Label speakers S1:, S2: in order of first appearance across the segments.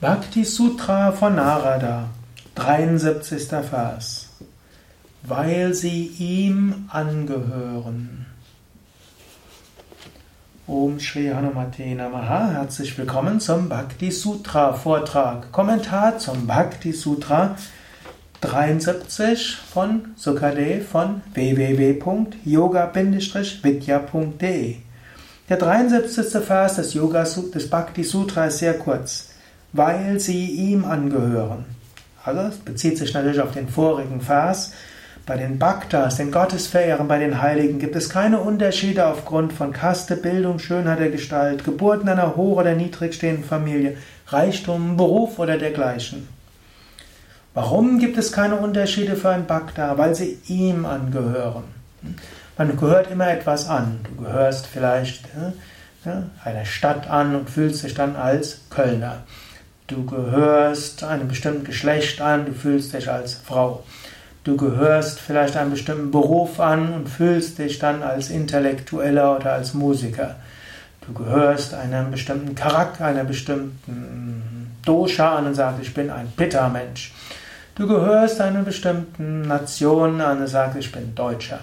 S1: Bhakti Sutra von Narada, 73. Vers. Weil sie ihm angehören. Om Shri Hanumate Namaha, herzlich willkommen zum Bhakti Sutra Vortrag, Kommentar zum Bhakti Sutra 73 von Sukadev von www.yoga-vidya.de. Der 73. Vers des, Yoga, des Bhakti Sutra ist sehr kurz weil sie ihm angehören. Also es bezieht sich natürlich auf den vorigen Vers. Bei den Bhaktas, den Gottesverehrern, bei den Heiligen gibt es keine Unterschiede aufgrund von Kaste, Bildung, Schönheit der Gestalt, Geburt in einer hoch- oder niedrigstehenden Familie, Reichtum, Beruf oder dergleichen. Warum gibt es keine Unterschiede für ein Bhakta? Weil sie ihm angehören. Man gehört immer etwas an. Du gehörst vielleicht einer Stadt an und fühlst dich dann als Kölner. Du gehörst einem bestimmten Geschlecht an, du fühlst dich als Frau. Du gehörst vielleicht einem bestimmten Beruf an und fühlst dich dann als Intellektueller oder als Musiker. Du gehörst einem bestimmten Charakter, einer bestimmten Dosha an und sagst, ich bin ein Pitta-Mensch. Du gehörst einer bestimmten Nation an und sagst, ich bin Deutscher.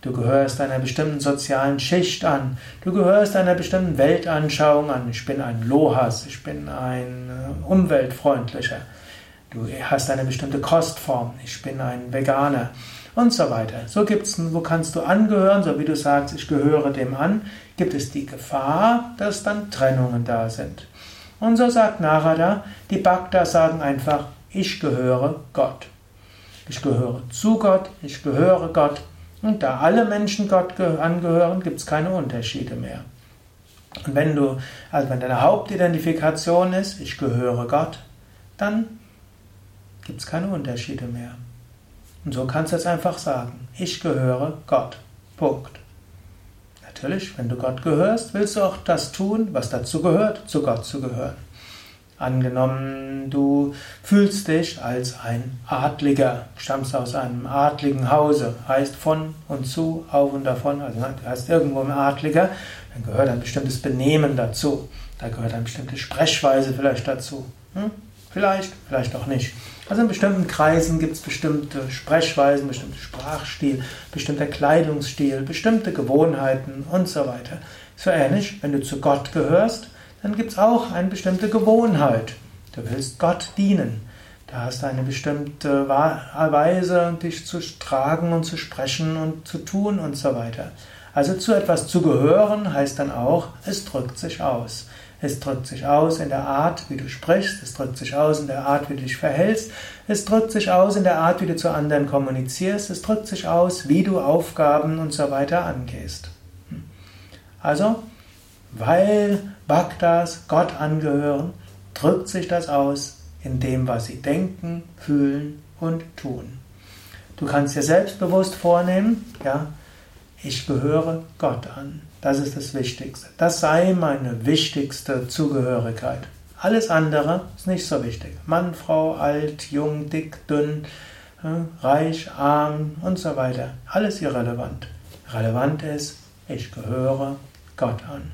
S1: Du gehörst einer bestimmten sozialen Schicht an. Du gehörst einer bestimmten Weltanschauung an. Ich bin ein Lohas, ich bin ein äh, umweltfreundlicher. Du hast eine bestimmte Kostform. Ich bin ein Veganer und so weiter. So gibt's, wo kannst du angehören, so wie du sagst, ich gehöre dem an, gibt es die Gefahr, dass dann Trennungen da sind. Und so sagt Narada, die Bhaktas sagen einfach, ich gehöre Gott. Ich gehöre zu Gott, ich gehöre Gott und da alle Menschen Gott angehören, gibt es keine Unterschiede mehr. Und wenn du, also wenn deine Hauptidentifikation ist, ich gehöre Gott, dann gibt es keine Unterschiede mehr. Und so kannst du es einfach sagen. Ich gehöre Gott. Punkt. Natürlich, wenn du Gott gehörst, willst du auch das tun, was dazu gehört, zu Gott zu gehören. Angenommen, du fühlst dich als ein Adliger, stammst aus einem adligen Hause, heißt von und zu, auf und davon, also du heißt irgendwo ein Adliger, dann gehört ein bestimmtes Benehmen dazu, da gehört eine bestimmte Sprechweise vielleicht dazu. Hm? Vielleicht, vielleicht auch nicht. Also in bestimmten Kreisen gibt es bestimmte Sprechweisen, bestimmte Sprachstil, bestimmter Kleidungsstil, bestimmte Gewohnheiten und so weiter. So ähnlich, wenn du zu Gott gehörst, dann gibt es auch eine bestimmte Gewohnheit. Du willst Gott dienen. Da hast du eine bestimmte Weise, dich zu tragen und zu sprechen und zu tun und so weiter. Also zu etwas zu gehören heißt dann auch, es drückt sich aus. Es drückt sich aus in der Art, wie du sprichst, es drückt sich aus in der Art, wie du dich verhältst, es drückt sich aus in der Art, wie du zu anderen kommunizierst, es drückt sich aus, wie du Aufgaben und so weiter angehst. Also, weil Bhaktas Gott angehören, drückt sich das aus in dem, was sie denken, fühlen und tun. Du kannst dir selbstbewusst vornehmen, ja, ich gehöre Gott an. Das ist das Wichtigste. Das sei meine wichtigste Zugehörigkeit. Alles andere ist nicht so wichtig. Mann, Frau, alt, jung, dick, dünn, reich, arm und so weiter. Alles irrelevant. Relevant ist, ich gehöre Gott an.